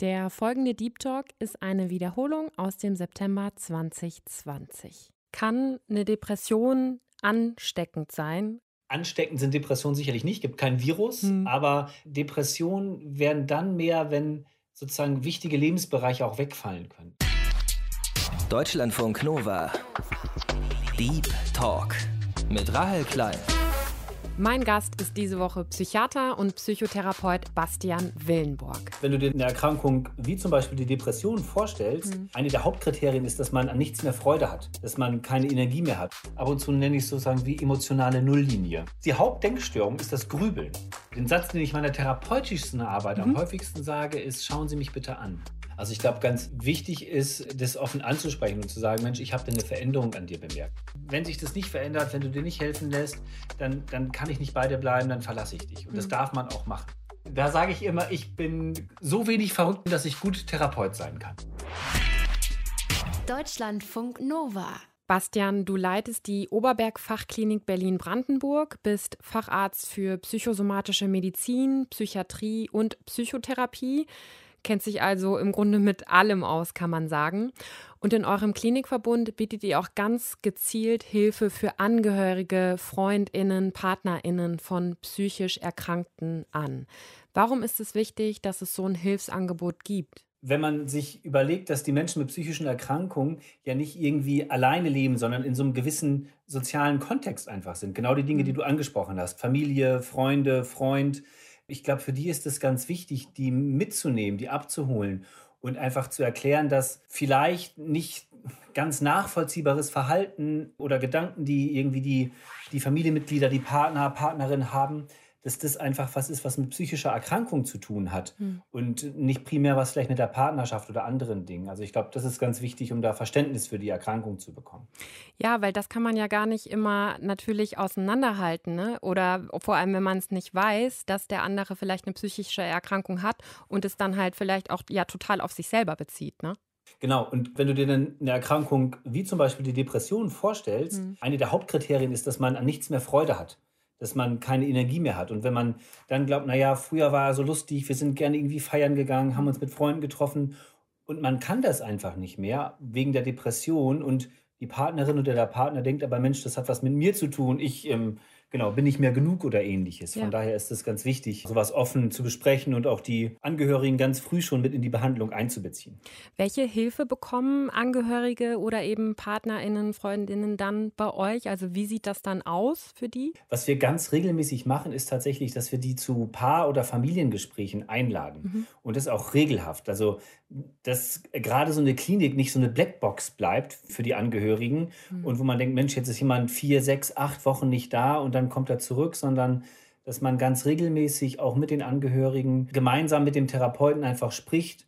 Der folgende Deep Talk ist eine Wiederholung aus dem September 2020. Kann eine Depression ansteckend sein? Ansteckend sind Depressionen sicherlich nicht, gibt kein Virus, hm. aber Depressionen werden dann mehr, wenn sozusagen wichtige Lebensbereiche auch wegfallen können. Deutschlandfunk Nova. Deep Talk mit Rahel Klein. Mein Gast ist diese Woche Psychiater und Psychotherapeut Bastian Willenborg. Wenn du dir eine Erkrankung wie zum Beispiel die Depression vorstellst, mhm. eine der Hauptkriterien ist, dass man an nichts mehr Freude hat, dass man keine Energie mehr hat. Ab und zu nenne ich es sozusagen wie emotionale Nulllinie. Die Hauptdenkstörung ist das Grübeln. Den Satz, den ich meiner therapeutischsten Arbeit mhm. am häufigsten sage, ist, schauen Sie mich bitte an. Also ich glaube, ganz wichtig ist, das offen anzusprechen und zu sagen, Mensch, ich habe da eine Veränderung an dir bemerkt. Wenn sich das nicht verändert, wenn du dir nicht helfen lässt, dann, dann kann ich nicht bei dir bleiben, dann verlasse ich dich. Und das mhm. darf man auch machen. Da sage ich immer, ich bin so wenig verrückt, dass ich gut Therapeut sein kann. Deutschlandfunk Nova. Bastian, du leitest die Oberberg-Fachklinik Berlin-Brandenburg, bist Facharzt für psychosomatische Medizin, Psychiatrie und Psychotherapie kennt sich also im Grunde mit allem aus, kann man sagen. Und in eurem Klinikverbund bietet ihr auch ganz gezielt Hilfe für Angehörige, Freundinnen, Partnerinnen von psychisch Erkrankten an. Warum ist es wichtig, dass es so ein Hilfsangebot gibt? wenn man sich überlegt, dass die Menschen mit psychischen Erkrankungen ja nicht irgendwie alleine leben, sondern in so einem gewissen sozialen Kontext einfach sind. Genau die Dinge, die mhm. du angesprochen hast. Familie, Freunde, Freund, ich glaube, für die ist es ganz wichtig, die mitzunehmen, die abzuholen und einfach zu erklären, dass vielleicht nicht ganz nachvollziehbares Verhalten oder Gedanken, die irgendwie die, die Familienmitglieder, die Partner, Partnerin haben, dass das einfach was ist, was mit psychischer Erkrankung zu tun hat mhm. und nicht primär was vielleicht mit der Partnerschaft oder anderen Dingen. Also ich glaube, das ist ganz wichtig, um da Verständnis für die Erkrankung zu bekommen. Ja, weil das kann man ja gar nicht immer natürlich auseinanderhalten. Ne? Oder vor allem, wenn man es nicht weiß, dass der andere vielleicht eine psychische Erkrankung hat und es dann halt vielleicht auch ja total auf sich selber bezieht. Ne? Genau, und wenn du dir dann eine Erkrankung wie zum Beispiel die Depression vorstellst, mhm. eine der Hauptkriterien ist, dass man an nichts mehr Freude hat dass man keine Energie mehr hat. Und wenn man dann glaubt, naja, früher war er so lustig, wir sind gerne irgendwie feiern gegangen, haben uns mit Freunden getroffen und man kann das einfach nicht mehr wegen der Depression und die Partnerin oder der Partner denkt aber, Mensch, das hat was mit mir zu tun, ich ähm, genau, bin ich mehr genug oder ähnliches. Von ja. daher ist es ganz wichtig, sowas offen zu besprechen und auch die Angehörigen ganz früh schon mit in die Behandlung einzubeziehen. Welche Hilfe bekommen Angehörige oder eben PartnerInnen, Freundinnen dann bei euch? Also wie sieht das dann aus für die? Was wir ganz regelmäßig machen, ist tatsächlich, dass wir die zu Paar- oder Familiengesprächen einladen. Mhm. Und das auch regelhaft. Also dass gerade so eine Klinik nicht so eine Blackbox bleibt für die Angehörigen mhm. und wo man denkt, Mensch, jetzt ist jemand vier, sechs, acht Wochen nicht da und dann kommt er zurück, sondern dass man ganz regelmäßig auch mit den Angehörigen gemeinsam mit dem Therapeuten einfach spricht,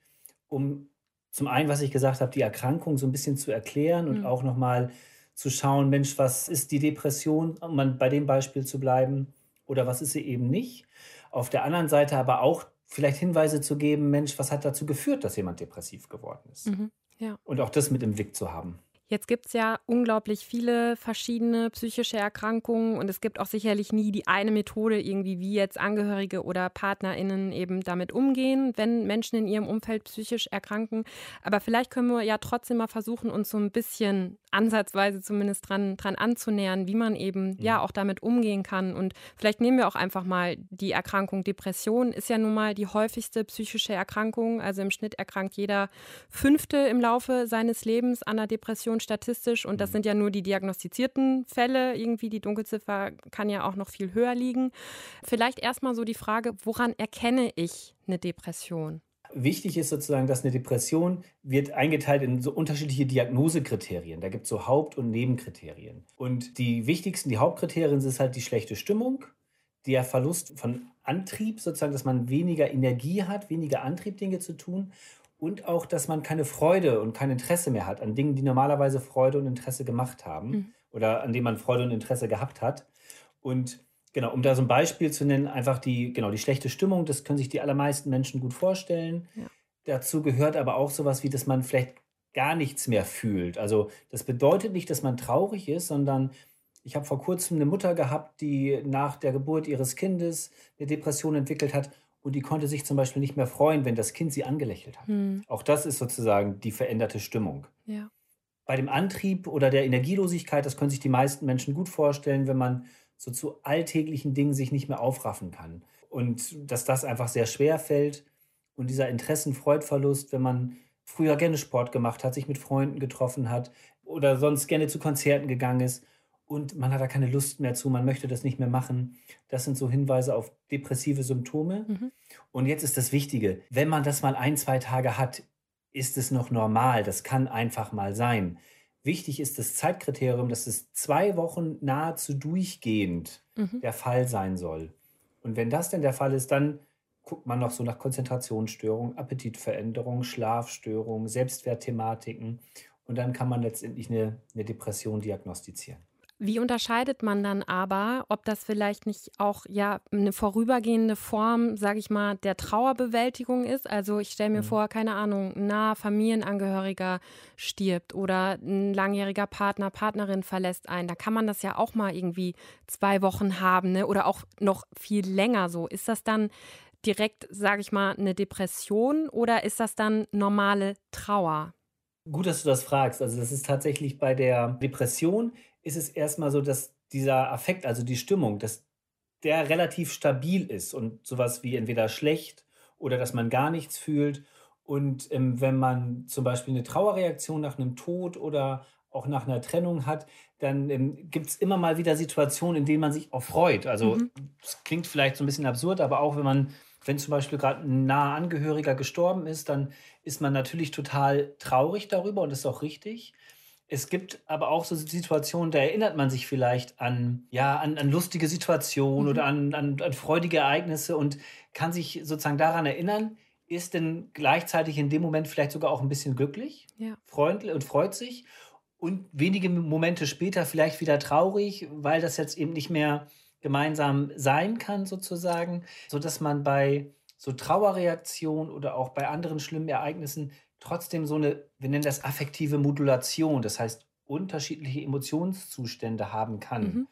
um zum einen, was ich gesagt habe, die Erkrankung so ein bisschen zu erklären und mhm. auch nochmal zu schauen, Mensch, was ist die Depression, um bei dem Beispiel zu bleiben, oder was ist sie eben nicht. Auf der anderen Seite aber auch vielleicht Hinweise zu geben, Mensch, was hat dazu geführt, dass jemand depressiv geworden ist? Mhm, ja. Und auch das mit im Blick zu haben. Jetzt gibt es ja unglaublich viele verschiedene psychische Erkrankungen und es gibt auch sicherlich nie die eine Methode, irgendwie wie jetzt Angehörige oder PartnerInnen eben damit umgehen, wenn Menschen in ihrem Umfeld psychisch erkranken. Aber vielleicht können wir ja trotzdem mal versuchen, uns so ein bisschen ansatzweise zumindest dran, dran anzunähern, wie man eben mhm. ja auch damit umgehen kann. Und vielleicht nehmen wir auch einfach mal die Erkrankung Depression, ist ja nun mal die häufigste psychische Erkrankung. Also im Schnitt erkrankt jeder Fünfte im Laufe seines Lebens an einer Depression statistisch und das mhm. sind ja nur die diagnostizierten Fälle. Irgendwie die Dunkelziffer kann ja auch noch viel höher liegen. Vielleicht erstmal so die Frage, woran erkenne ich eine Depression? Wichtig ist sozusagen, dass eine Depression wird eingeteilt in so unterschiedliche Diagnosekriterien. Da gibt es so Haupt- und Nebenkriterien. Und die wichtigsten, die Hauptkriterien sind halt die schlechte Stimmung, der Verlust von Antrieb, sozusagen, dass man weniger Energie hat, weniger Antrieb, Dinge zu tun und auch, dass man keine Freude und kein Interesse mehr hat an Dingen, die normalerweise Freude und Interesse gemacht haben mhm. oder an denen man Freude und Interesse gehabt hat. Und genau, um da so ein Beispiel zu nennen, einfach die, genau, die schlechte Stimmung, das können sich die allermeisten Menschen gut vorstellen. Ja. Dazu gehört aber auch sowas wie, dass man vielleicht gar nichts mehr fühlt. Also das bedeutet nicht, dass man traurig ist, sondern ich habe vor kurzem eine Mutter gehabt, die nach der Geburt ihres Kindes eine Depression entwickelt hat und die konnte sich zum Beispiel nicht mehr freuen, wenn das Kind sie angelächelt hat. Mhm. Auch das ist sozusagen die veränderte Stimmung. Ja. Bei dem Antrieb oder der Energielosigkeit, das können sich die meisten Menschen gut vorstellen, wenn man so zu alltäglichen Dingen sich nicht mehr aufraffen kann. Und dass das einfach sehr schwer fällt. Und dieser Interessen-Freudverlust, wenn man früher gerne Sport gemacht hat, sich mit Freunden getroffen hat oder sonst gerne zu Konzerten gegangen ist und man hat da keine Lust mehr zu, man möchte das nicht mehr machen. Das sind so Hinweise auf depressive Symptome. Mhm. Und jetzt ist das Wichtige, wenn man das mal ein, zwei Tage hat, ist es noch normal. Das kann einfach mal sein. Wichtig ist das Zeitkriterium, dass es zwei Wochen nahezu durchgehend mhm. der Fall sein soll. Und wenn das denn der Fall ist, dann guckt man noch so nach Konzentrationsstörungen, Appetitveränderungen, Schlafstörungen, Selbstwertthematiken. Und dann kann man letztendlich eine, eine Depression diagnostizieren. Wie unterscheidet man dann aber, ob das vielleicht nicht auch ja eine vorübergehende Form, sage ich mal, der Trauerbewältigung ist? Also ich stelle mir mhm. vor, keine Ahnung, ein naher Familienangehöriger stirbt oder ein langjähriger Partner, Partnerin verlässt einen. Da kann man das ja auch mal irgendwie zwei Wochen haben, ne? Oder auch noch viel länger so. Ist das dann direkt, sage ich mal, eine Depression oder ist das dann normale Trauer? Gut, dass du das fragst. Also das ist tatsächlich bei der Depression ist es erstmal so, dass dieser Affekt, also die Stimmung, dass der relativ stabil ist und sowas wie entweder schlecht oder dass man gar nichts fühlt. Und ähm, wenn man zum Beispiel eine Trauerreaktion nach einem Tod oder auch nach einer Trennung hat, dann ähm, gibt es immer mal wieder Situationen, in denen man sich auch freut. Also es mhm. klingt vielleicht so ein bisschen absurd, aber auch wenn man, wenn zum Beispiel gerade ein naher Angehöriger gestorben ist, dann ist man natürlich total traurig darüber und das ist auch richtig. Es gibt aber auch so Situationen, da erinnert man sich vielleicht an, ja, an, an lustige Situationen mhm. oder an, an, an freudige Ereignisse und kann sich sozusagen daran erinnern, ist denn gleichzeitig in dem Moment vielleicht sogar auch ein bisschen glücklich, ja. freundlich und freut sich und wenige Momente später vielleicht wieder traurig, weil das jetzt eben nicht mehr gemeinsam sein kann sozusagen, so dass man bei so Trauerreaktionen oder auch bei anderen schlimmen Ereignissen trotzdem so eine, wir nennen das affektive Modulation, das heißt unterschiedliche Emotionszustände haben kann. Mhm.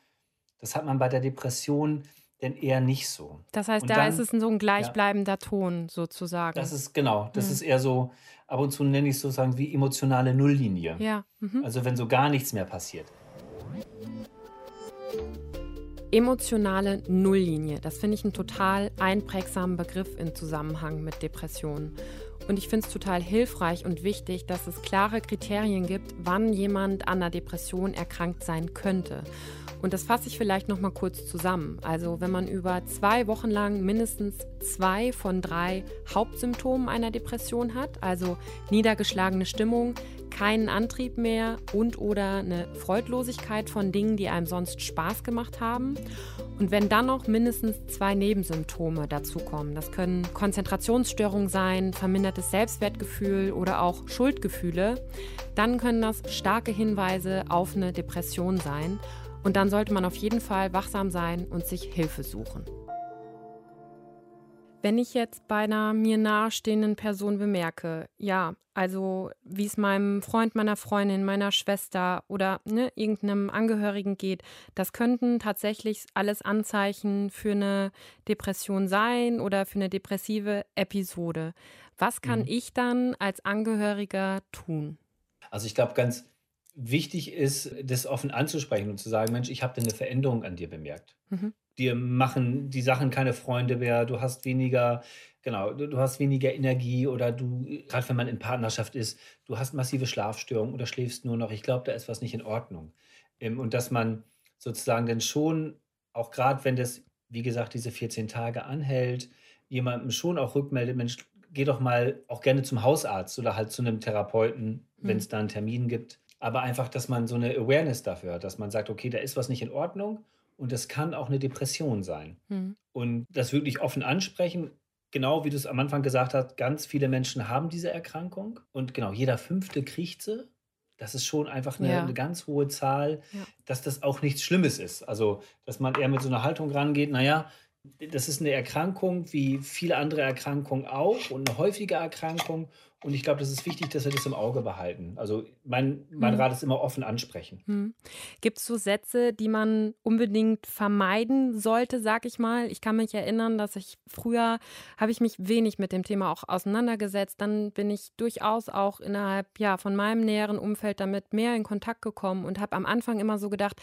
Das hat man bei der Depression denn eher nicht so. Das heißt, und da dann, ist es so ein gleichbleibender ja, Ton sozusagen. Das ist genau, das mhm. ist eher so, ab und zu nenne ich es sozusagen wie emotionale Nulllinie. Ja. Mhm. Also wenn so gar nichts mehr passiert. Emotionale Nulllinie, das finde ich einen total einprägsamen Begriff im Zusammenhang mit Depressionen. Und ich finde es total hilfreich und wichtig, dass es klare Kriterien gibt, wann jemand an einer Depression erkrankt sein könnte. Und das fasse ich vielleicht noch mal kurz zusammen. Also, wenn man über zwei Wochen lang mindestens zwei von drei Hauptsymptomen einer Depression hat, also niedergeschlagene Stimmung, keinen Antrieb mehr und oder eine Freudlosigkeit von Dingen, die einem sonst Spaß gemacht haben. Und wenn dann noch mindestens zwei Nebensymptome dazukommen, das können Konzentrationsstörungen sein, vermindertes Selbstwertgefühl oder auch Schuldgefühle, dann können das starke Hinweise auf eine Depression sein. Und dann sollte man auf jeden Fall wachsam sein und sich Hilfe suchen. Wenn ich jetzt bei einer mir nahestehenden Person bemerke, ja, also wie es meinem Freund, meiner Freundin, meiner Schwester oder ne, irgendeinem Angehörigen geht, das könnten tatsächlich alles Anzeichen für eine Depression sein oder für eine depressive Episode. Was kann mhm. ich dann als Angehöriger tun? Also ich glaube, ganz wichtig ist, das offen anzusprechen und zu sagen, Mensch, ich habe eine Veränderung an dir bemerkt. Mhm dir machen die Sachen keine Freunde mehr, du hast weniger, genau, du, du hast weniger Energie oder du, gerade wenn man in Partnerschaft ist, du hast massive Schlafstörungen oder schläfst nur noch. Ich glaube, da ist was nicht in Ordnung. Ähm, und dass man sozusagen dann schon, auch gerade wenn das, wie gesagt, diese 14 Tage anhält, jemandem schon auch rückmeldet, Mensch, geh doch mal auch gerne zum Hausarzt oder halt zu einem Therapeuten, wenn es mhm. da einen Termin gibt. Aber einfach, dass man so eine Awareness dafür hat, dass man sagt, okay, da ist was nicht in Ordnung und das kann auch eine Depression sein. Mhm. Und das wirklich offen ansprechen, genau wie du es am Anfang gesagt hast, ganz viele Menschen haben diese Erkrankung und genau jeder fünfte kriegt sie. Das ist schon einfach eine, ja. eine ganz hohe Zahl, ja. dass das auch nichts Schlimmes ist. Also, dass man eher mit so einer Haltung rangeht, naja, das ist eine Erkrankung wie viele andere Erkrankungen auch und eine häufige Erkrankung. Und ich glaube, das ist wichtig, dass wir das im Auge behalten. Also mein, mein hm. Rat ist immer offen ansprechen. Hm. Gibt es so Sätze, die man unbedingt vermeiden sollte, sag ich mal? Ich kann mich erinnern, dass ich früher habe ich mich wenig mit dem Thema auch auseinandergesetzt. Dann bin ich durchaus auch innerhalb ja, von meinem näheren Umfeld damit mehr in Kontakt gekommen und habe am Anfang immer so gedacht,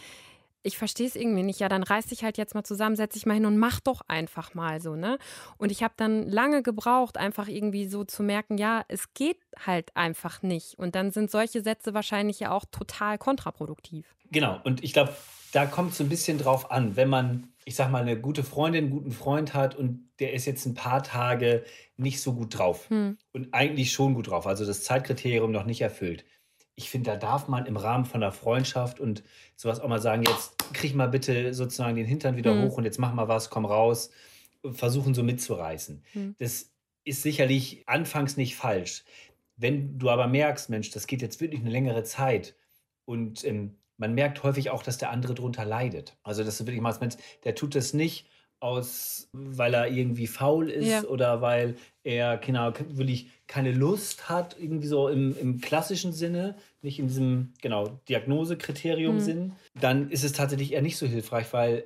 ich verstehe es irgendwie nicht. Ja, dann reiß dich halt jetzt mal zusammen, setz dich mal hin und mach doch einfach mal so, ne? Und ich habe dann lange gebraucht, einfach irgendwie so zu merken, ja, es geht halt einfach nicht. Und dann sind solche Sätze wahrscheinlich ja auch total kontraproduktiv. Genau. Und ich glaube, da kommt es so ein bisschen drauf an, wenn man, ich sag mal, eine gute Freundin, einen guten Freund hat und der ist jetzt ein paar Tage nicht so gut drauf hm. und eigentlich schon gut drauf, also das Zeitkriterium noch nicht erfüllt ich finde, da darf man im Rahmen von einer Freundschaft und sowas auch mal sagen, jetzt krieg mal bitte sozusagen den Hintern wieder mhm. hoch und jetzt mach mal was, komm raus, versuchen so mitzureißen. Mhm. Das ist sicherlich anfangs nicht falsch. Wenn du aber merkst, Mensch, das geht jetzt wirklich eine längere Zeit und ähm, man merkt häufig auch, dass der andere drunter leidet. Also, dass du wirklich machst, Mensch, der tut das nicht aus, weil er irgendwie faul ist ja. oder weil er genau, wirklich keine Lust hat, irgendwie so im, im klassischen Sinne, nicht in diesem genau Diagnosekriterium-Sinn, mhm. dann ist es tatsächlich eher nicht so hilfreich, weil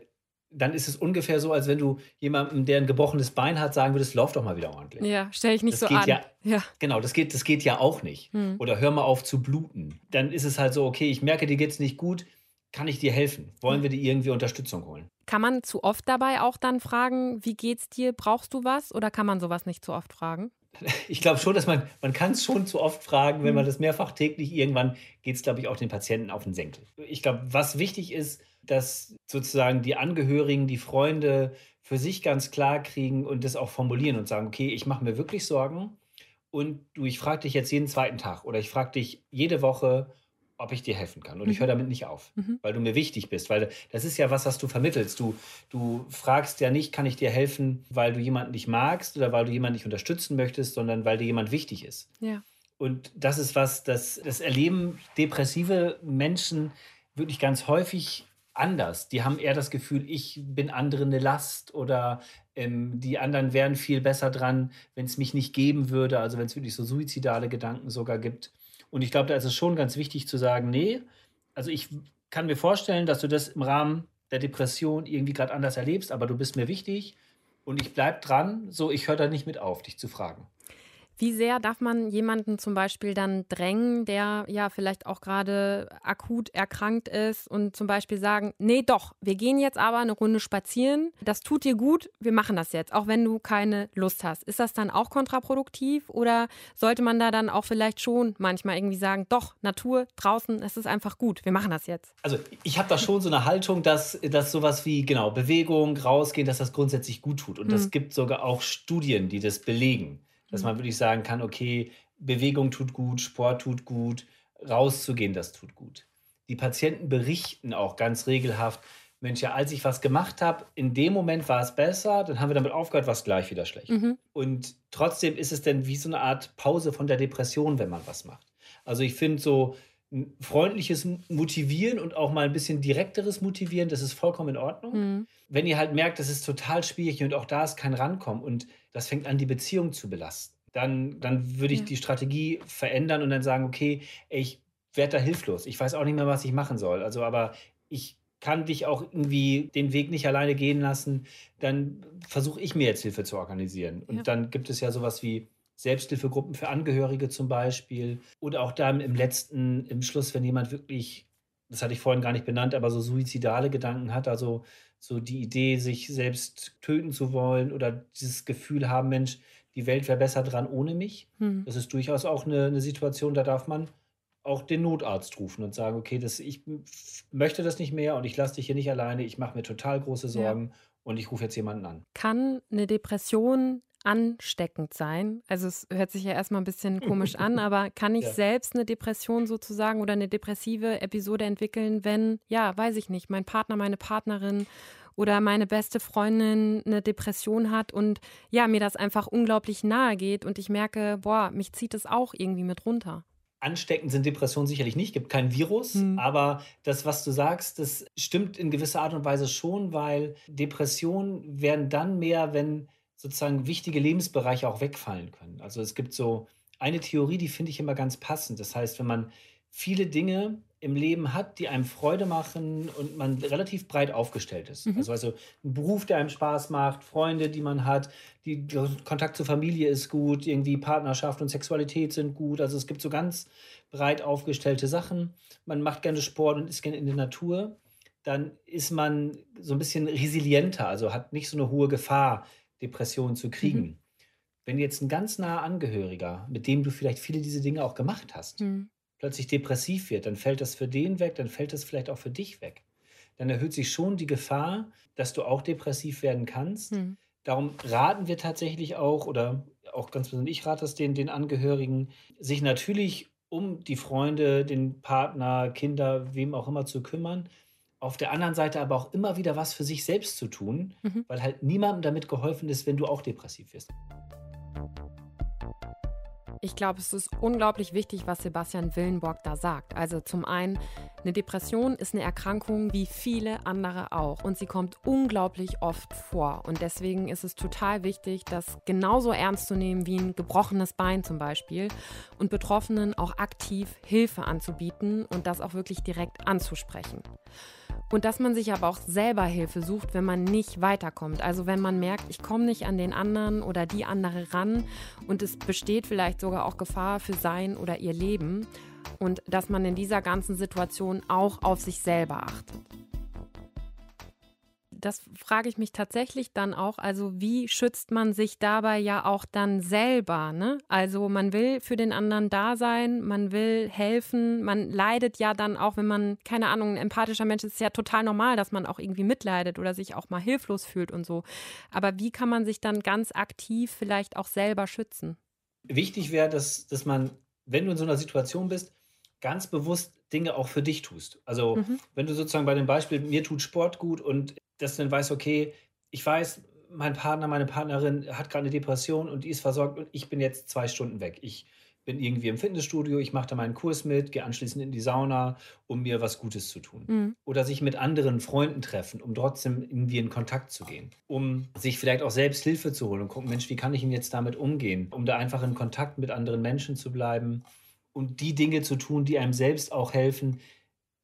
dann ist es ungefähr so, als wenn du jemandem, der ein gebrochenes Bein hat, sagen würdest, lauf doch mal wieder ordentlich. Ja, stell ich nicht das so an. Ja, ja, Genau, das geht, das geht ja auch nicht. Mhm. Oder hör mal auf zu bluten. Dann ist es halt so, okay, ich merke, dir geht es nicht gut, kann ich dir helfen? Wollen wir dir irgendwie Unterstützung holen? Kann man zu oft dabei auch dann fragen, wie geht's dir? Brauchst du was? Oder kann man sowas nicht zu oft fragen? Ich glaube schon, dass man, man kann es schon zu oft fragen, wenn man mhm. das mehrfach täglich, irgendwann geht es, glaube ich, auch den Patienten auf den Senkel. Ich glaube, was wichtig ist, dass sozusagen die Angehörigen, die Freunde für sich ganz klar kriegen und das auch formulieren und sagen, okay, ich mache mir wirklich Sorgen und du, ich frage dich jetzt jeden zweiten Tag oder ich frage dich jede Woche, ob ich dir helfen kann. Und mhm. ich höre damit nicht auf, mhm. weil du mir wichtig bist. Weil das ist ja was, was du vermittelst. Du, du fragst ja nicht, kann ich dir helfen, weil du jemanden nicht magst oder weil du jemanden nicht unterstützen möchtest, sondern weil dir jemand wichtig ist. Ja. Und das ist was, das, das erleben depressive Menschen wirklich ganz häufig anders. Die haben eher das Gefühl, ich bin anderen eine Last oder ähm, die anderen wären viel besser dran, wenn es mich nicht geben würde. Also wenn es wirklich so suizidale Gedanken sogar gibt. Und ich glaube, da ist es schon ganz wichtig zu sagen, nee, also ich kann mir vorstellen, dass du das im Rahmen der Depression irgendwie gerade anders erlebst, aber du bist mir wichtig und ich bleibe dran, so ich höre da nicht mit auf, dich zu fragen. Wie sehr darf man jemanden zum Beispiel dann drängen, der ja vielleicht auch gerade akut erkrankt ist und zum Beispiel sagen, nee doch, wir gehen jetzt aber eine Runde spazieren, das tut dir gut, wir machen das jetzt, auch wenn du keine Lust hast. Ist das dann auch kontraproduktiv oder sollte man da dann auch vielleicht schon manchmal irgendwie sagen, doch, Natur, draußen, es ist einfach gut, wir machen das jetzt? Also ich habe da schon so eine Haltung, dass, dass sowas wie, genau, Bewegung, rausgehen, dass das grundsätzlich gut tut. Und es hm. gibt sogar auch Studien, die das belegen dass man wirklich sagen kann, okay, Bewegung tut gut, Sport tut gut, rauszugehen, das tut gut. Die Patienten berichten auch ganz regelhaft, Mensch, ja, als ich was gemacht habe, in dem Moment war es besser, dann haben wir damit aufgehört, war es gleich wieder schlecht. Mhm. Und trotzdem ist es dann wie so eine Art Pause von der Depression, wenn man was macht. Also ich finde so freundliches Motivieren und auch mal ein bisschen direkteres Motivieren, das ist vollkommen in Ordnung. Mhm. Wenn ihr halt merkt, das ist total schwierig und auch da ist kein Rankommen und das fängt an, die Beziehung zu belasten. Dann, dann würde ich ja. die Strategie verändern und dann sagen, okay, ich werde da hilflos. Ich weiß auch nicht mehr, was ich machen soll. Also, aber ich kann dich auch irgendwie den Weg nicht alleine gehen lassen. Dann versuche ich mir jetzt Hilfe zu organisieren. Und ja. dann gibt es ja sowas wie Selbsthilfegruppen für Angehörige zum Beispiel. Oder auch dann im letzten, im Schluss, wenn jemand wirklich, das hatte ich vorhin gar nicht benannt, aber so suizidale Gedanken hat, also so die Idee, sich selbst töten zu wollen oder dieses Gefühl haben, Mensch, die Welt wäre besser dran ohne mich. Hm. Das ist durchaus auch eine, eine, Situation, da darf man auch den Notarzt rufen und sagen, okay, das, ich möchte das nicht mehr und ich lasse dich hier nicht alleine, ich mache mir total große Sorgen ja. und ich rufe jetzt jemanden an. Kann eine Depression ansteckend sein? Also es hört sich ja erstmal ein bisschen komisch an, aber kann ich ja. selbst eine Depression sozusagen oder eine depressive Episode entwickeln, wenn, ja, weiß ich nicht, mein Partner, meine Partnerin oder meine beste Freundin eine Depression hat und ja, mir das einfach unglaublich nahe geht und ich merke, boah, mich zieht es auch irgendwie mit runter. ansteckend sind Depressionen sicherlich nicht, gibt kein Virus, mhm. aber das, was du sagst, das stimmt in gewisser Art und Weise schon, weil Depressionen werden dann mehr, wenn sozusagen wichtige Lebensbereiche auch wegfallen können. Also es gibt so eine Theorie, die finde ich immer ganz passend. Das heißt, wenn man viele Dinge im Leben hat, die einem Freude machen und man relativ breit aufgestellt ist. Mhm. Also, also ein Beruf, der einem Spaß macht, Freunde, die man hat, die, Kontakt zur Familie ist gut, irgendwie Partnerschaft und Sexualität sind gut. Also es gibt so ganz breit aufgestellte Sachen. Man macht gerne Sport und ist gerne in der Natur. Dann ist man so ein bisschen resilienter, also hat nicht so eine hohe Gefahr, Depressionen zu kriegen. Mhm. Wenn jetzt ein ganz naher Angehöriger, mit dem du vielleicht viele diese Dinge auch gemacht hast, mhm plötzlich depressiv wird, dann fällt das für den weg, dann fällt das vielleicht auch für dich weg. Dann erhöht sich schon die Gefahr, dass du auch depressiv werden kannst. Hm. Darum raten wir tatsächlich auch, oder auch ganz besonders ich rate es den, den Angehörigen, sich natürlich um die Freunde, den Partner, Kinder, wem auch immer zu kümmern. Auf der anderen Seite aber auch immer wieder was für sich selbst zu tun, mhm. weil halt niemandem damit geholfen ist, wenn du auch depressiv wirst. Ich glaube, es ist unglaublich wichtig, was Sebastian Willenborg da sagt. Also zum einen, eine Depression ist eine Erkrankung wie viele andere auch und sie kommt unglaublich oft vor. Und deswegen ist es total wichtig, das genauso ernst zu nehmen wie ein gebrochenes Bein zum Beispiel und Betroffenen auch aktiv Hilfe anzubieten und das auch wirklich direkt anzusprechen. Und dass man sich aber auch selber Hilfe sucht, wenn man nicht weiterkommt. Also wenn man merkt, ich komme nicht an den anderen oder die andere ran und es besteht vielleicht sogar auch Gefahr für sein oder ihr Leben. Und dass man in dieser ganzen Situation auch auf sich selber achtet das frage ich mich tatsächlich dann auch. Also, wie schützt man sich dabei ja auch dann selber? Ne? Also, man will für den anderen da sein, man will helfen, man leidet ja dann auch, wenn man, keine Ahnung, ein empathischer Mensch ist, ist ja total normal, dass man auch irgendwie mitleidet oder sich auch mal hilflos fühlt und so. Aber wie kann man sich dann ganz aktiv vielleicht auch selber schützen? Wichtig wäre, dass, dass man, wenn du in so einer Situation bist, ganz bewusst Dinge auch für dich tust. Also, mhm. wenn du sozusagen bei dem Beispiel, mir tut Sport gut und dass du dann weißt, okay, ich weiß, mein Partner, meine Partnerin hat gerade eine Depression und die ist versorgt und ich bin jetzt zwei Stunden weg. Ich bin irgendwie im Fitnessstudio, ich mache da meinen Kurs mit, gehe anschließend in die Sauna, um mir was Gutes zu tun. Mhm. Oder sich mit anderen Freunden treffen, um trotzdem irgendwie in Kontakt zu gehen. Um sich vielleicht auch selbst Hilfe zu holen und gucken, Mensch, wie kann ich denn jetzt damit umgehen? Um da einfach in Kontakt mit anderen Menschen zu bleiben und die Dinge zu tun, die einem selbst auch helfen,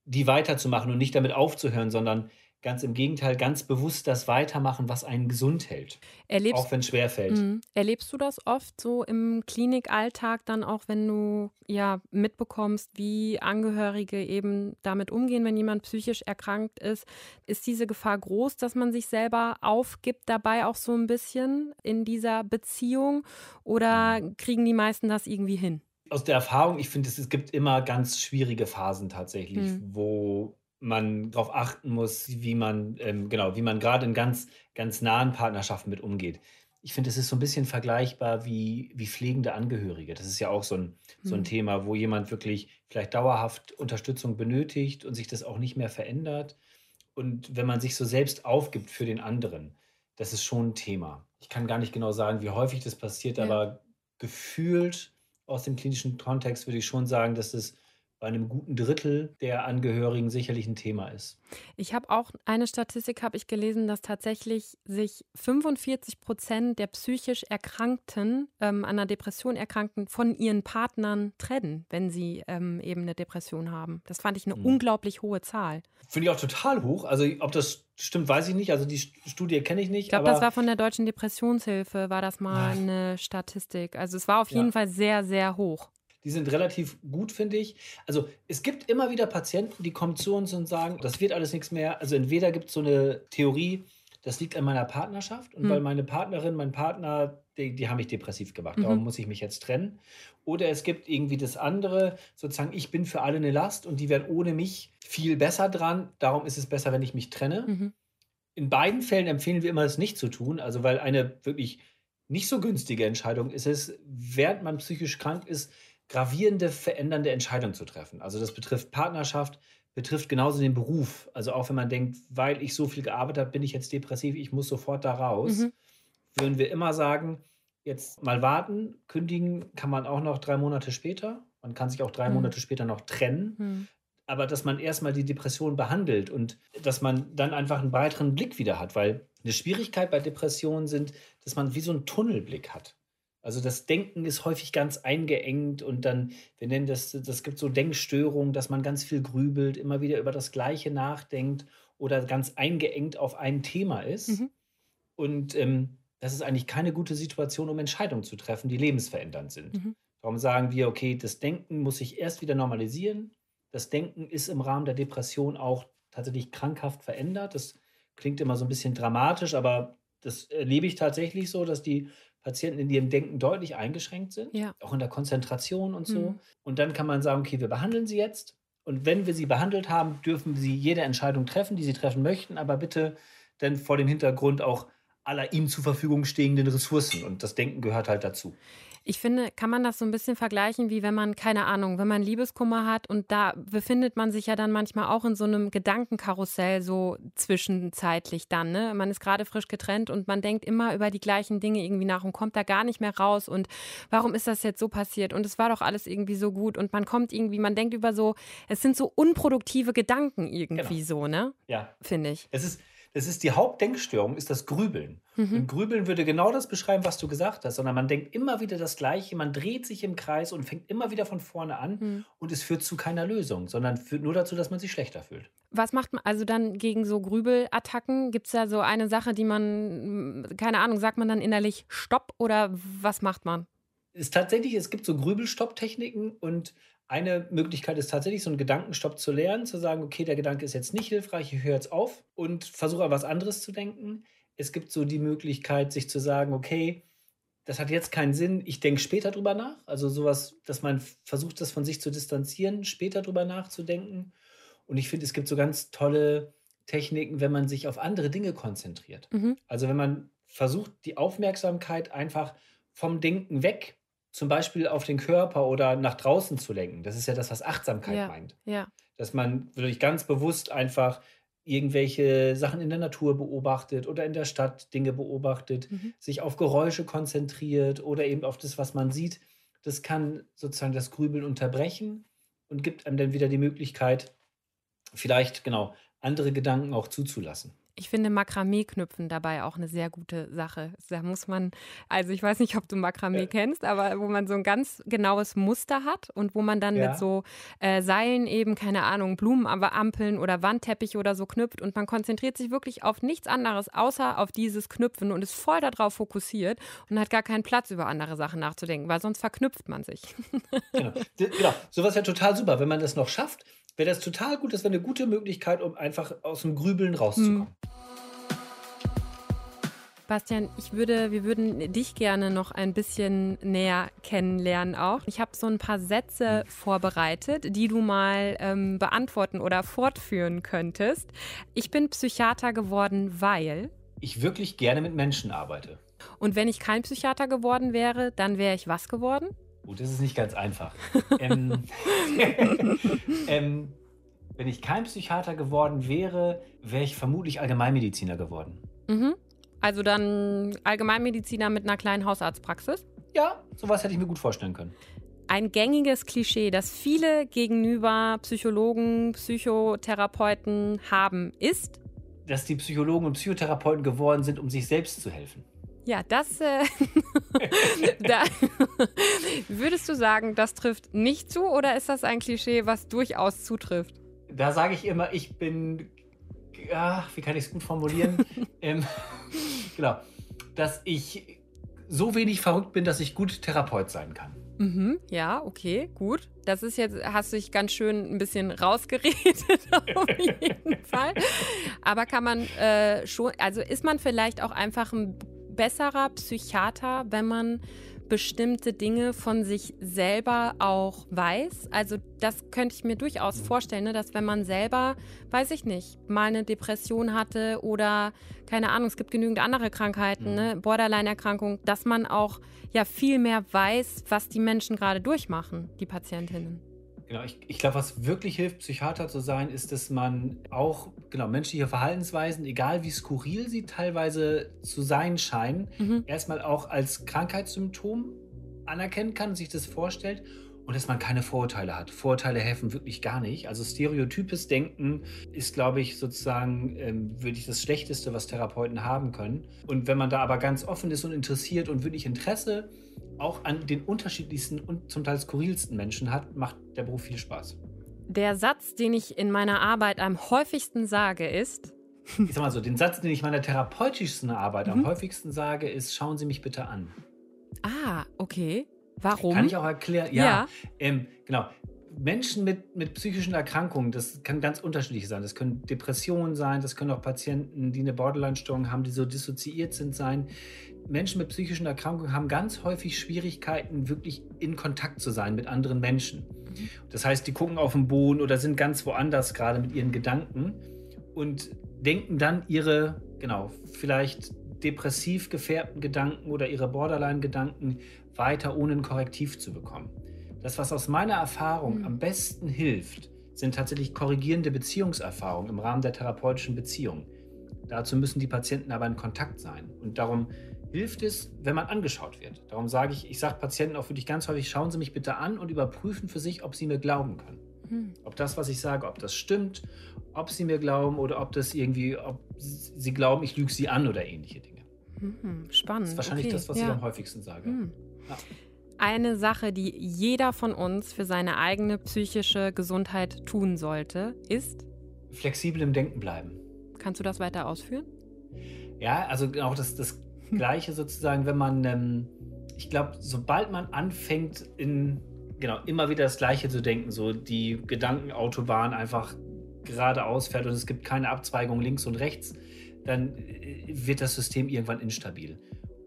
die weiterzumachen und nicht damit aufzuhören, sondern Ganz im Gegenteil, ganz bewusst das weitermachen, was einen gesund hält. Erlebst, auch wenn es schwerfällt. Mh, erlebst du das oft so im Klinikalltag dann auch, wenn du ja mitbekommst, wie Angehörige eben damit umgehen, wenn jemand psychisch erkrankt ist? Ist diese Gefahr groß, dass man sich selber aufgibt dabei auch so ein bisschen in dieser Beziehung? Oder kriegen die meisten das irgendwie hin? Aus der Erfahrung, ich finde, es gibt immer ganz schwierige Phasen tatsächlich, mhm. wo man darauf achten muss, wie man, ähm, genau, wie man gerade in ganz, ganz nahen Partnerschaften mit umgeht. Ich finde, es ist so ein bisschen vergleichbar wie, wie pflegende Angehörige. Das ist ja auch so ein, so ein mhm. Thema, wo jemand wirklich vielleicht dauerhaft Unterstützung benötigt und sich das auch nicht mehr verändert. Und wenn man sich so selbst aufgibt für den anderen, das ist schon ein Thema. Ich kann gar nicht genau sagen, wie häufig das passiert, ja. aber gefühlt aus dem klinischen Kontext würde ich schon sagen, dass es bei einem guten Drittel der Angehörigen sicherlich ein Thema ist. Ich habe auch eine Statistik habe ich gelesen, dass tatsächlich sich 45 Prozent der psychisch Erkrankten, ähm, an einer Depression Erkrankten, von ihren Partnern trennen, wenn sie ähm, eben eine Depression haben. Das fand ich eine mhm. unglaublich hohe Zahl. Finde ich auch total hoch. Also ob das stimmt, weiß ich nicht. Also die Studie kenne ich nicht. Ich glaube, das war von der Deutschen Depressionshilfe, war das mal Nein. eine Statistik. Also es war auf jeden Fall sehr, sehr hoch. Die sind relativ gut, finde ich. Also es gibt immer wieder Patienten, die kommen zu uns und sagen, das wird alles nichts mehr. Also entweder gibt es so eine Theorie, das liegt an meiner Partnerschaft und mhm. weil meine Partnerin, mein Partner, die, die haben mich depressiv gemacht, darum mhm. muss ich mich jetzt trennen. Oder es gibt irgendwie das andere, sozusagen, ich bin für alle eine Last und die werden ohne mich viel besser dran, darum ist es besser, wenn ich mich trenne. Mhm. In beiden Fällen empfehlen wir immer, es nicht zu tun, also weil eine wirklich nicht so günstige Entscheidung ist es, während man psychisch krank ist, gravierende, verändernde Entscheidungen zu treffen. Also das betrifft Partnerschaft, betrifft genauso den Beruf. Also auch wenn man denkt, weil ich so viel gearbeitet habe, bin ich jetzt depressiv, ich muss sofort da raus, mhm. würden wir immer sagen, jetzt mal warten, kündigen kann man auch noch drei Monate später. Man kann sich auch drei mhm. Monate später noch trennen. Mhm. Aber dass man erstmal die Depression behandelt und dass man dann einfach einen breiteren Blick wieder hat, weil eine Schwierigkeit bei Depressionen sind, dass man wie so einen Tunnelblick hat. Also das Denken ist häufig ganz eingeengt und dann, wir nennen das, das gibt so Denkstörungen, dass man ganz viel grübelt, immer wieder über das Gleiche nachdenkt oder ganz eingeengt auf ein Thema ist. Mhm. Und ähm, das ist eigentlich keine gute Situation, um Entscheidungen zu treffen, die lebensverändernd sind. Mhm. Darum sagen wir, okay, das Denken muss sich erst wieder normalisieren. Das Denken ist im Rahmen der Depression auch tatsächlich krankhaft verändert. Das klingt immer so ein bisschen dramatisch, aber das erlebe ich tatsächlich so, dass die Patienten in ihrem Denken deutlich eingeschränkt sind, ja. auch in der Konzentration und so. Mhm. Und dann kann man sagen, okay, wir behandeln sie jetzt. Und wenn wir sie behandelt haben, dürfen sie jede Entscheidung treffen, die sie treffen möchten, aber bitte dann vor dem Hintergrund auch aller ihnen zur Verfügung stehenden Ressourcen. Und das Denken gehört halt dazu. Ich finde, kann man das so ein bisschen vergleichen, wie wenn man, keine Ahnung, wenn man Liebeskummer hat und da befindet man sich ja dann manchmal auch in so einem Gedankenkarussell so zwischenzeitlich dann. Ne? Man ist gerade frisch getrennt und man denkt immer über die gleichen Dinge irgendwie nach und kommt da gar nicht mehr raus. Und warum ist das jetzt so passiert? Und es war doch alles irgendwie so gut. Und man kommt irgendwie, man denkt über so, es sind so unproduktive Gedanken irgendwie genau. so, ne? Ja. Finde ich. Es ist es ist die Hauptdenkstörung, ist das Grübeln. Mhm. Und Grübeln würde genau das beschreiben, was du gesagt hast, sondern man denkt immer wieder das Gleiche, man dreht sich im Kreis und fängt immer wieder von vorne an mhm. und es führt zu keiner Lösung, sondern führt nur dazu, dass man sich schlechter fühlt. Was macht man also dann gegen so Grübelattacken? Gibt es da so eine Sache, die man, keine Ahnung, sagt man dann innerlich Stopp oder was macht man? Es ist tatsächlich, es gibt so Grübelstopptechniken und eine Möglichkeit ist tatsächlich, so einen Gedankenstopp zu lernen, zu sagen, okay, der Gedanke ist jetzt nicht hilfreich, ich höre jetzt auf und versuche an was anderes zu denken. Es gibt so die Möglichkeit, sich zu sagen, okay, das hat jetzt keinen Sinn, ich denke später drüber nach. Also sowas, dass man versucht, das von sich zu distanzieren, später drüber nachzudenken. Und ich finde, es gibt so ganz tolle Techniken, wenn man sich auf andere Dinge konzentriert. Mhm. Also wenn man versucht, die Aufmerksamkeit einfach vom Denken weg zum Beispiel auf den Körper oder nach draußen zu lenken. Das ist ja das, was Achtsamkeit ja. meint. Ja. Dass man wirklich ganz bewusst einfach irgendwelche Sachen in der Natur beobachtet oder in der Stadt Dinge beobachtet, mhm. sich auf Geräusche konzentriert oder eben auf das, was man sieht. Das kann sozusagen das Grübeln unterbrechen und gibt einem dann wieder die Möglichkeit, vielleicht genau andere Gedanken auch zuzulassen. Ich finde Makramee-Knüpfen dabei auch eine sehr gute Sache. Da muss man, also ich weiß nicht, ob du Makramee ja. kennst, aber wo man so ein ganz genaues Muster hat und wo man dann ja. mit so äh, Seilen eben, keine Ahnung, Blumenampeln oder Wandteppich oder so knüpft und man konzentriert sich wirklich auf nichts anderes außer auf dieses Knüpfen und ist voll darauf fokussiert und hat gar keinen Platz über andere Sachen nachzudenken, weil sonst verknüpft man sich. genau. genau. Sowas wäre total super, wenn man das noch schafft wäre das total gut. Das wäre eine gute Möglichkeit, um einfach aus dem Grübeln rauszukommen. Hm. Bastian, ich würde, wir würden dich gerne noch ein bisschen näher kennenlernen auch. Ich habe so ein paar Sätze hm. vorbereitet, die du mal ähm, beantworten oder fortführen könntest. Ich bin Psychiater geworden, weil ich wirklich gerne mit Menschen arbeite. Und wenn ich kein Psychiater geworden wäre, dann wäre ich was geworden? Gut, das ist nicht ganz einfach. ähm, ähm, wenn ich kein Psychiater geworden wäre, wäre ich vermutlich Allgemeinmediziner geworden. Mhm. Also dann Allgemeinmediziner mit einer kleinen Hausarztpraxis? Ja, sowas hätte ich mir gut vorstellen können. Ein gängiges Klischee, das viele gegenüber Psychologen, Psychotherapeuten haben, ist, dass die Psychologen und Psychotherapeuten geworden sind, um sich selbst zu helfen. Ja, das äh, da, würdest du sagen, das trifft nicht zu oder ist das ein Klischee, was durchaus zutrifft? Da sage ich immer, ich bin, ach, wie kann ich es gut formulieren? ähm, genau, dass ich so wenig verrückt bin, dass ich gut Therapeut sein kann. Mhm, ja, okay, gut. Das ist jetzt, hast du dich ganz schön ein bisschen rausgeredet, auf jeden Fall. Aber kann man äh, schon, also ist man vielleicht auch einfach ein besserer Psychiater, wenn man bestimmte Dinge von sich selber auch weiß. Also das könnte ich mir durchaus vorstellen, ne, dass wenn man selber, weiß ich nicht, mal eine Depression hatte oder keine Ahnung, es gibt genügend andere Krankheiten, ne, Borderline-Erkrankung, dass man auch ja viel mehr weiß, was die Menschen gerade durchmachen, die Patientinnen. Genau, ich, ich glaube, was wirklich hilft, Psychiater zu sein, ist, dass man auch genau menschliche Verhaltensweisen, egal wie skurril sie teilweise zu sein scheinen, mhm. erstmal auch als Krankheitssymptom anerkennen kann und sich das vorstellt und dass man keine Vorurteile hat. Vorurteile helfen wirklich gar nicht. Also stereotypes Denken ist, glaube ich, sozusagen ähm, wirklich das Schlechteste, was Therapeuten haben können. Und wenn man da aber ganz offen ist und interessiert und wirklich Interesse auch an den unterschiedlichsten und zum Teil skurrilsten Menschen hat, macht der Beruf viel Spaß. Der Satz, den ich in meiner Arbeit am häufigsten sage, ist. Ich sag mal so, den Satz, den ich in meiner therapeutischsten Arbeit mhm. am häufigsten sage, ist: Schauen Sie mich bitte an. Ah, okay. Warum? Kann ich auch erklären. Ja, ja. Ähm, genau. Menschen mit, mit psychischen Erkrankungen, das kann ganz unterschiedlich sein. Das können Depressionen sein, das können auch Patienten, die eine Borderline-Störung haben, die so dissoziiert sind, sein. Menschen mit psychischen Erkrankungen haben ganz häufig Schwierigkeiten, wirklich in Kontakt zu sein mit anderen Menschen. Mhm. Das heißt, die gucken auf den Boden oder sind ganz woanders gerade mit ihren Gedanken und denken dann ihre, genau, vielleicht depressiv gefärbten Gedanken oder ihre Borderline-Gedanken weiter, ohne ein Korrektiv zu bekommen. Das, was aus meiner Erfahrung mhm. am besten hilft, sind tatsächlich korrigierende Beziehungserfahrungen im Rahmen der therapeutischen Beziehung. Dazu müssen die Patienten aber in Kontakt sein. Und darum hilft es, wenn man angeschaut wird. Darum sage ich, ich sage Patienten auch wirklich ganz häufig, schauen Sie mich bitte an und überprüfen für sich, ob Sie mir glauben können. Mhm. Ob das, was ich sage, ob das stimmt, ob Sie mir glauben oder ob das irgendwie, ob Sie glauben, ich lüge Sie an oder ähnliche Dinge. Mhm. Spannend. Das ist wahrscheinlich okay. das, was ja. ich am häufigsten sage. Mhm. Eine Sache, die jeder von uns für seine eigene psychische Gesundheit tun sollte, ist flexibel im Denken bleiben. Kannst du das weiter ausführen? Ja, also auch das, das Gleiche sozusagen, wenn man, ähm, ich glaube, sobald man anfängt, in genau immer wieder das Gleiche zu denken, so die Gedankenautobahn einfach geradeaus fährt und es gibt keine Abzweigung links und rechts, dann äh, wird das System irgendwann instabil.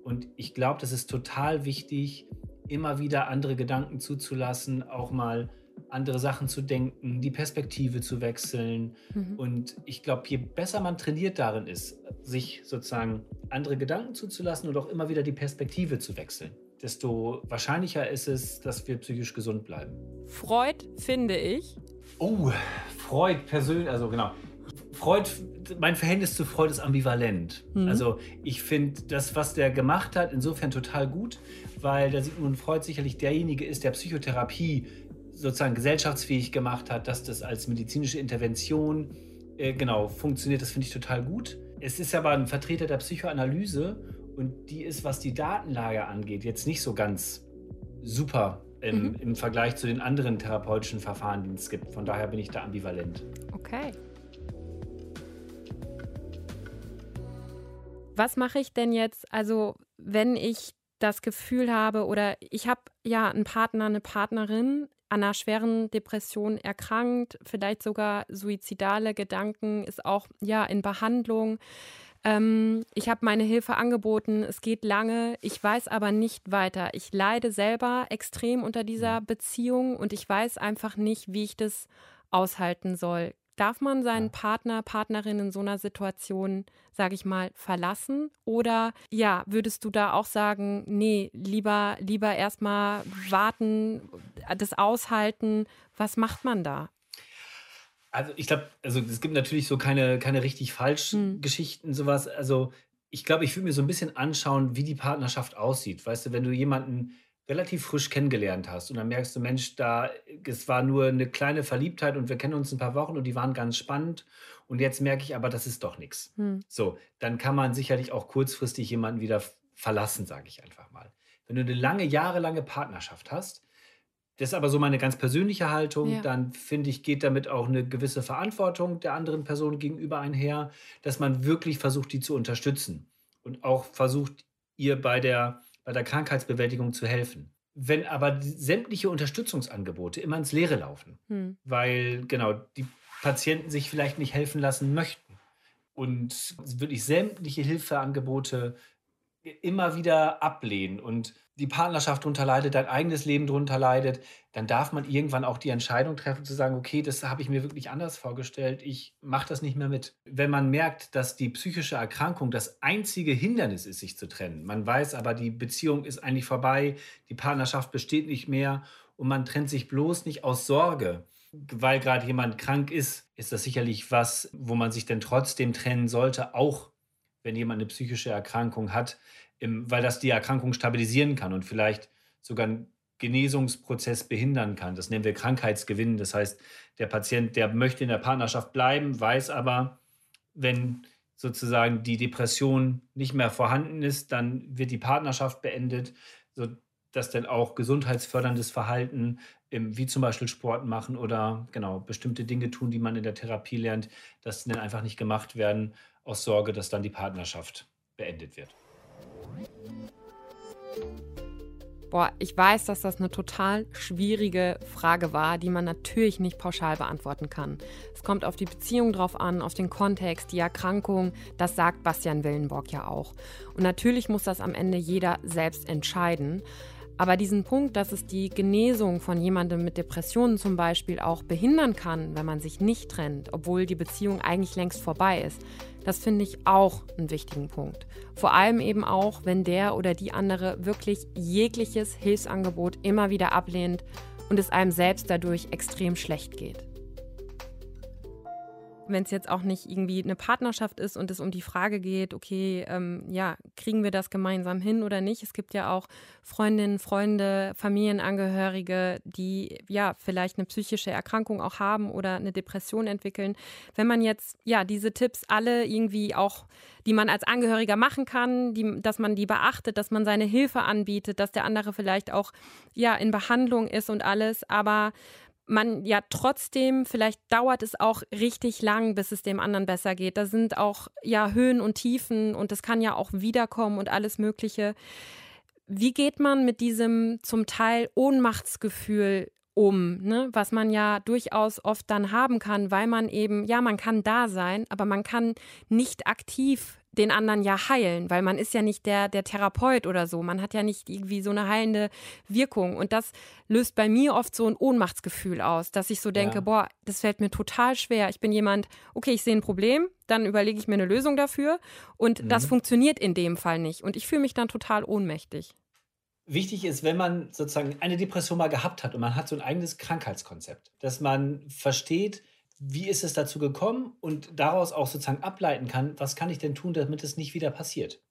Und ich glaube, das ist total wichtig, immer wieder andere Gedanken zuzulassen, auch mal andere Sachen zu denken, die Perspektive zu wechseln. Mhm. Und ich glaube, je besser man trainiert darin ist, sich sozusagen andere Gedanken zuzulassen und auch immer wieder die Perspektive zu wechseln, desto wahrscheinlicher ist es, dass wir psychisch gesund bleiben. Freud, finde ich. Oh, Freud persönlich, also genau. Freud, mein Verhältnis zu Freud ist ambivalent. Mhm. Also ich finde das, was der gemacht hat, insofern total gut, weil der Sigmund Freud sicherlich derjenige ist, der Psychotherapie sozusagen gesellschaftsfähig gemacht hat, dass das als medizinische Intervention äh, genau funktioniert. Das finde ich total gut. Es ist aber ein Vertreter der Psychoanalyse und die ist, was die Datenlage angeht, jetzt nicht so ganz super im, mhm. im Vergleich zu den anderen therapeutischen Verfahren, die es gibt. Von daher bin ich da ambivalent. Okay. Was mache ich denn jetzt, also wenn ich das Gefühl habe oder ich habe ja einen Partner, eine Partnerin an einer schweren Depression erkrankt, vielleicht sogar suizidale Gedanken, ist auch ja in Behandlung. Ähm, ich habe meine Hilfe angeboten, es geht lange, ich weiß aber nicht weiter. Ich leide selber extrem unter dieser Beziehung und ich weiß einfach nicht, wie ich das aushalten soll. Darf man seinen Partner, Partnerin in so einer Situation, sage ich mal, verlassen? Oder ja, würdest du da auch sagen, nee, lieber, lieber erstmal warten, das aushalten? Was macht man da? Also ich glaube, also es gibt natürlich so keine, keine richtig falschen hm. Geschichten, sowas. Also ich glaube, ich würde mir so ein bisschen anschauen, wie die Partnerschaft aussieht. Weißt du, wenn du jemanden relativ frisch kennengelernt hast und dann merkst du, Mensch, da es war nur eine kleine Verliebtheit und wir kennen uns ein paar Wochen und die waren ganz spannend und jetzt merke ich aber, das ist doch nichts. Hm. So, dann kann man sicherlich auch kurzfristig jemanden wieder verlassen, sage ich einfach mal. Wenn du eine lange, jahrelange Partnerschaft hast, das ist aber so meine ganz persönliche Haltung, ja. dann finde ich, geht damit auch eine gewisse Verantwortung der anderen Person gegenüber einher, dass man wirklich versucht, die zu unterstützen und auch versucht, ihr bei der bei der Krankheitsbewältigung zu helfen. Wenn aber sämtliche Unterstützungsangebote immer ins Leere laufen, hm. weil genau die Patienten sich vielleicht nicht helfen lassen möchten und wirklich sämtliche Hilfeangebote immer wieder ablehnen und die Partnerschaft darunter leidet, dein eigenes Leben darunter leidet, dann darf man irgendwann auch die Entscheidung treffen zu sagen, okay, das habe ich mir wirklich anders vorgestellt, ich mache das nicht mehr mit. Wenn man merkt, dass die psychische Erkrankung das einzige Hindernis ist, sich zu trennen, man weiß aber, die Beziehung ist eigentlich vorbei, die Partnerschaft besteht nicht mehr und man trennt sich bloß nicht aus Sorge, weil gerade jemand krank ist, ist das sicherlich was, wo man sich denn trotzdem trennen sollte, auch wenn jemand eine psychische Erkrankung hat, im, weil das die Erkrankung stabilisieren kann und vielleicht sogar Genesungsprozess behindern kann. Das nennen wir Krankheitsgewinn. Das heißt, der Patient, der möchte in der Partnerschaft bleiben, weiß aber, wenn sozusagen die Depression nicht mehr vorhanden ist, dann wird die Partnerschaft beendet, sodass dann auch gesundheitsförderndes Verhalten, wie zum Beispiel Sport machen oder genau bestimmte Dinge tun, die man in der Therapie lernt, dass dann einfach nicht gemacht werden aus Sorge, dass dann die Partnerschaft beendet wird. Boah, ich weiß, dass das eine total schwierige Frage war, die man natürlich nicht pauschal beantworten kann. Es kommt auf die Beziehung drauf an, auf den Kontext, die Erkrankung. Das sagt Bastian Willenborg ja auch. Und natürlich muss das am Ende jeder selbst entscheiden. Aber diesen Punkt, dass es die Genesung von jemandem mit Depressionen zum Beispiel auch behindern kann, wenn man sich nicht trennt, obwohl die Beziehung eigentlich längst vorbei ist, das finde ich auch einen wichtigen Punkt. Vor allem eben auch, wenn der oder die andere wirklich jegliches Hilfsangebot immer wieder ablehnt und es einem selbst dadurch extrem schlecht geht wenn es jetzt auch nicht irgendwie eine Partnerschaft ist und es um die Frage geht, okay, ähm, ja, kriegen wir das gemeinsam hin oder nicht? Es gibt ja auch Freundinnen, Freunde, Familienangehörige, die ja vielleicht eine psychische Erkrankung auch haben oder eine Depression entwickeln. Wenn man jetzt ja diese Tipps alle irgendwie auch, die man als Angehöriger machen kann, die, dass man die beachtet, dass man seine Hilfe anbietet, dass der andere vielleicht auch ja in Behandlung ist und alles, aber man ja trotzdem, vielleicht dauert es auch richtig lang, bis es dem anderen besser geht. Da sind auch ja Höhen und Tiefen und es kann ja auch wiederkommen und alles Mögliche. Wie geht man mit diesem zum Teil Ohnmachtsgefühl um, ne? was man ja durchaus oft dann haben kann, weil man eben, ja, man kann da sein, aber man kann nicht aktiv den anderen ja heilen, weil man ist ja nicht der, der Therapeut oder so. Man hat ja nicht irgendwie so eine heilende Wirkung. Und das löst bei mir oft so ein Ohnmachtsgefühl aus, dass ich so denke, ja. boah, das fällt mir total schwer. Ich bin jemand, okay, ich sehe ein Problem, dann überlege ich mir eine Lösung dafür. Und mhm. das funktioniert in dem Fall nicht. Und ich fühle mich dann total ohnmächtig. Wichtig ist, wenn man sozusagen eine Depression mal gehabt hat und man hat so ein eigenes Krankheitskonzept, dass man versteht, wie ist es dazu gekommen und daraus auch sozusagen ableiten kann, was kann ich denn tun, damit es nicht wieder passiert.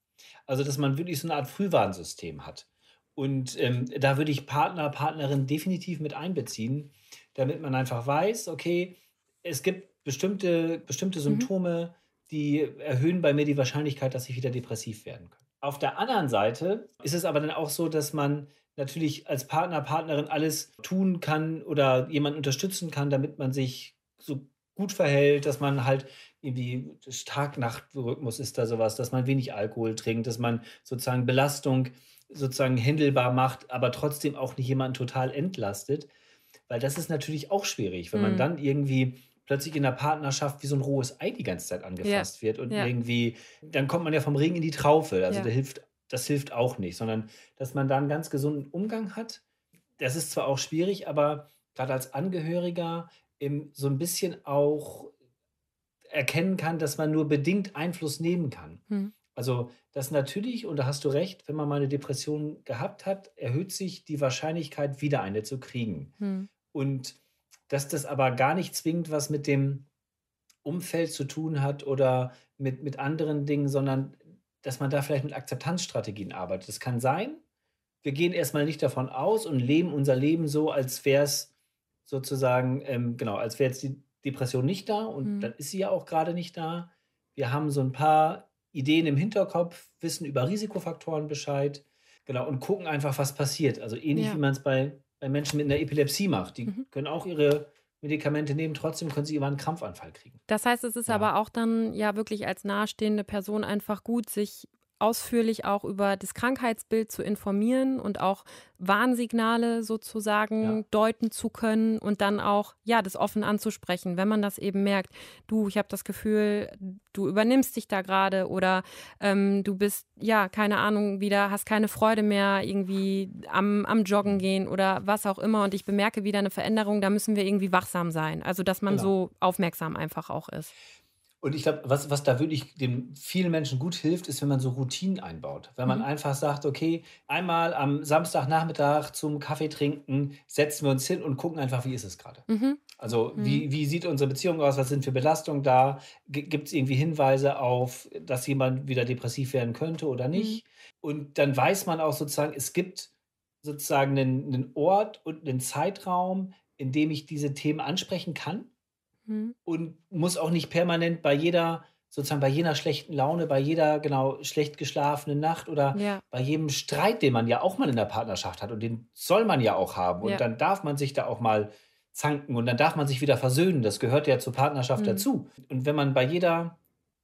Also, dass man wirklich so eine Art Frühwarnsystem hat. Und ähm, da würde ich Partner, Partnerin definitiv mit einbeziehen, damit man einfach weiß, okay, es gibt bestimmte, bestimmte mhm. Symptome, mhm. die erhöhen bei mir die Wahrscheinlichkeit, dass ich wieder depressiv werden kann. Auf der anderen Seite ist es aber dann auch so, dass man natürlich als Partner, Partnerin alles tun kann oder jemanden unterstützen kann, damit man sich so gut verhält, dass man halt irgendwie Tag-Nacht-Rhythmus ist da sowas, dass man wenig Alkohol trinkt, dass man sozusagen Belastung sozusagen händelbar macht, aber trotzdem auch nicht jemanden total entlastet. Weil das ist natürlich auch schwierig, wenn mhm. man dann irgendwie plötzlich in der Partnerschaft wie so ein rohes Ei die ganze Zeit angefasst ja. wird und ja. irgendwie, dann kommt man ja vom Regen in die Traufe. Also ja. da hilft, das hilft auch nicht, sondern dass man da einen ganz gesunden Umgang hat. Das ist zwar auch schwierig, aber gerade als Angehöriger eben so ein bisschen auch erkennen kann, dass man nur bedingt Einfluss nehmen kann. Hm. Also das natürlich, und da hast du recht, wenn man mal eine Depression gehabt hat, erhöht sich die Wahrscheinlichkeit, wieder eine zu kriegen. Hm. Und dass das aber gar nicht zwingend was mit dem Umfeld zu tun hat oder mit, mit anderen Dingen, sondern dass man da vielleicht mit Akzeptanzstrategien arbeitet. Das kann sein. Wir gehen erstmal nicht davon aus und leben unser Leben so, als wäre es sozusagen, ähm, genau, als wäre jetzt die Depression nicht da und mhm. dann ist sie ja auch gerade nicht da. Wir haben so ein paar Ideen im Hinterkopf, wissen über Risikofaktoren Bescheid, genau, und gucken einfach, was passiert. Also ähnlich ja. wie man es bei, bei Menschen mit einer Epilepsie macht. Die mhm. können auch ihre Medikamente nehmen, trotzdem können sie immer einen Krampfanfall kriegen. Das heißt, es ist ja. aber auch dann ja wirklich als nahestehende Person einfach gut, sich ausführlich auch über das Krankheitsbild zu informieren und auch Warnsignale sozusagen ja. deuten zu können und dann auch ja das offen anzusprechen, wenn man das eben merkt. Du, ich habe das Gefühl, du übernimmst dich da gerade oder ähm, du bist ja keine Ahnung wieder, hast keine Freude mehr irgendwie am, am Joggen gehen oder was auch immer und ich bemerke wieder eine Veränderung. Da müssen wir irgendwie wachsam sein. Also dass man genau. so aufmerksam einfach auch ist. Und ich glaube, was, was da wirklich den vielen Menschen gut hilft, ist, wenn man so Routinen einbaut. Wenn man mhm. einfach sagt, okay, einmal am Samstagnachmittag zum Kaffee trinken, setzen wir uns hin und gucken einfach, wie ist es gerade. Mhm. Also, mhm. Wie, wie sieht unsere Beziehung aus? Was sind für Belastungen da? Gibt es irgendwie Hinweise auf, dass jemand wieder depressiv werden könnte oder nicht? Mhm. Und dann weiß man auch sozusagen, es gibt sozusagen einen, einen Ort und einen Zeitraum, in dem ich diese Themen ansprechen kann mhm. und muss auch nicht permanent bei jeder sozusagen bei jener schlechten Laune, bei jeder genau schlecht geschlafenen Nacht oder ja. bei jedem Streit, den man ja auch mal in der Partnerschaft hat und den soll man ja auch haben und ja. dann darf man sich da auch mal zanken und dann darf man sich wieder versöhnen. Das gehört ja zur Partnerschaft mhm. dazu. Und wenn man bei jeder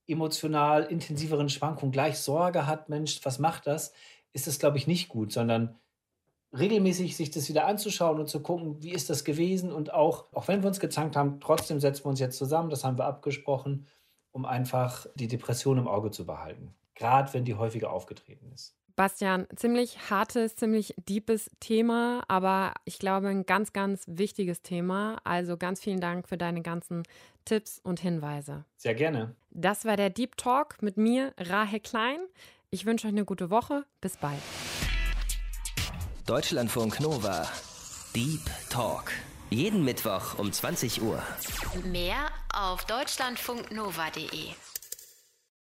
emotional intensiveren Schwankung gleich Sorge hat, Mensch, was macht das, ist das, glaube ich, nicht gut, sondern regelmäßig sich das wieder anzuschauen und zu gucken, wie ist das gewesen und auch, auch wenn wir uns gezankt haben, trotzdem setzen wir uns jetzt zusammen, das haben wir abgesprochen, um einfach die Depression im Auge zu behalten, gerade wenn die häufiger aufgetreten ist. Bastian, ziemlich hartes, ziemlich deepes Thema, aber ich glaube ein ganz, ganz wichtiges Thema. Also ganz vielen Dank für deine ganzen Tipps und Hinweise. Sehr gerne. Das war der Deep Talk mit mir, Rahe Klein. Ich wünsche euch eine gute Woche. Bis bald. Deutschlandfunk Nova. Deep Talk. Jeden Mittwoch um 20 Uhr. Mehr auf deutschlandfunknova.de.